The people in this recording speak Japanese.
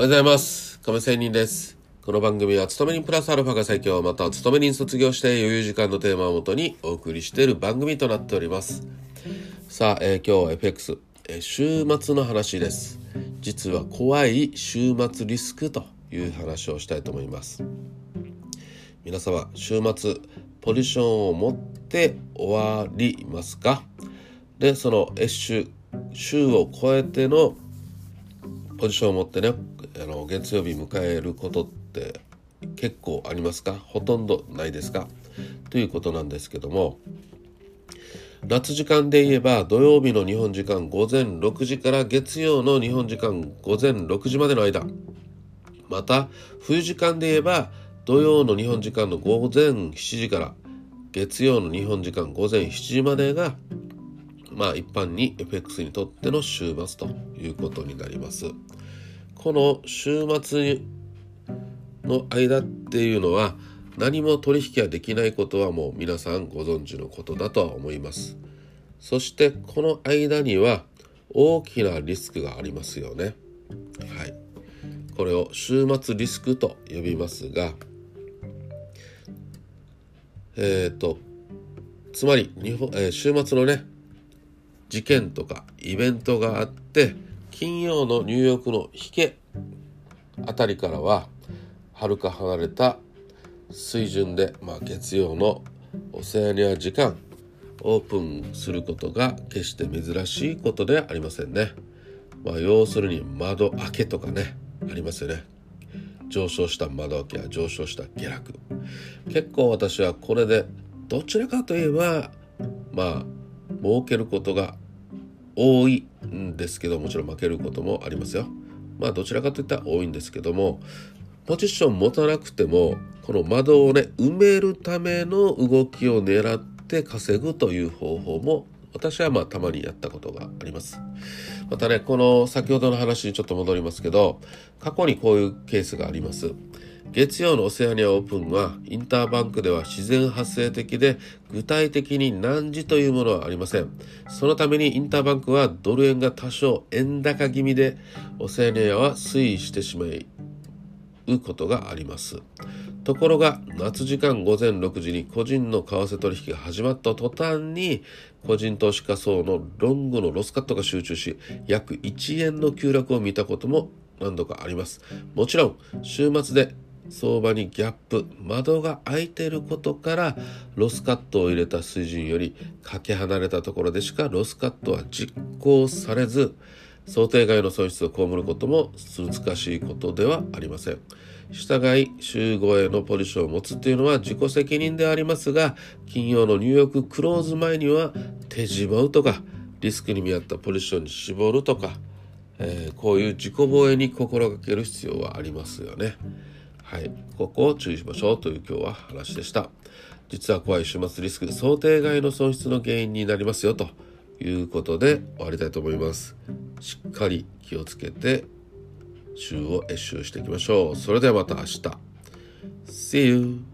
おはようございます。亀仙人です。この番組は、勤め人プラスアルファが最強、また勤め人卒業して余裕時間のテーマをもとにお送りしている番組となっております。さあ、えー今日は FX、えー週末の話です。実は怖い週末リスクという話をしたいと思います。皆様、週末、ポジションを持って終わりますか？で、その S 週、週を超えてのポジションを持ってねあの月曜日迎えることって結構ありますか？ほとんどないですか？ということなんですけども夏時間で言えば土曜日の日本時間午前6時から月曜の日本時間午前6時までの間。また冬時間で言えば土曜の日本時間の午前7時から月曜の日本時間午前7時までがまあ一般に FX にとっての週末ということになります。この週末の間っていうのは何も取引ができないことはもう皆さんご存知のことだとは思います。そしてこの間には大きなリスクがありますよね。はい。これを週末リスクと呼びますが、えっ、と、つまり日本、えー週末のね、事件とかイベントがあって金曜のニューヨークの引けあたりからははるか離れた水準で、まあ、月曜のオセアニア時間オープンすることが決して珍しいことではありませんね。まあ、要するに窓開けとかねありますよね。上昇した窓開けや上昇した下落結構私はこれでどちらかといえばまあ儲けることが多いんですけどもちろん負けることもありますよ。まあどちらかといったら多いんですけどもポジション持たなくてもこの窓をね埋めるための動きを狙って稼ぐという方法も私はまあたまにやったことがあります。またねこの先ほどの話にちょっと戻りますけど過去にこういうケースがあります。月曜のオセアニアオープンはインターバンクでは自然発生的で具体的に何時というものはありません。そのためにインターバンクはドル円が多少円高気味でオセアニアは推移してしまうことがあります。ところが夏時間午前6時に個人の為替取引が始まった途端に個人投資家層のロングのロスカットが集中し約1円の急落を見たことも何度かあります。もちろん週末で相場にギャップ窓が開いていることからロスカットを入れた水準よりかけ離れたところでしかロスカットは実行されず想定外の損失を被ることも難しいことではありません。従い週5へのポジションを持つというのは自己責任でありますが金曜のニューヨーククローズ前には手絞うとかリスクに見合ったポジションに絞るとか、えーこういう自己防衛に心がける必要はありますよね。はい、ここを注意しましょうという今日は話でした。実は怖い週末リスク、想定外の損失の原因になりますよということで終わりたいと思います。しっかり気をつけて週を越週していきましょう。それではまた明日。See you!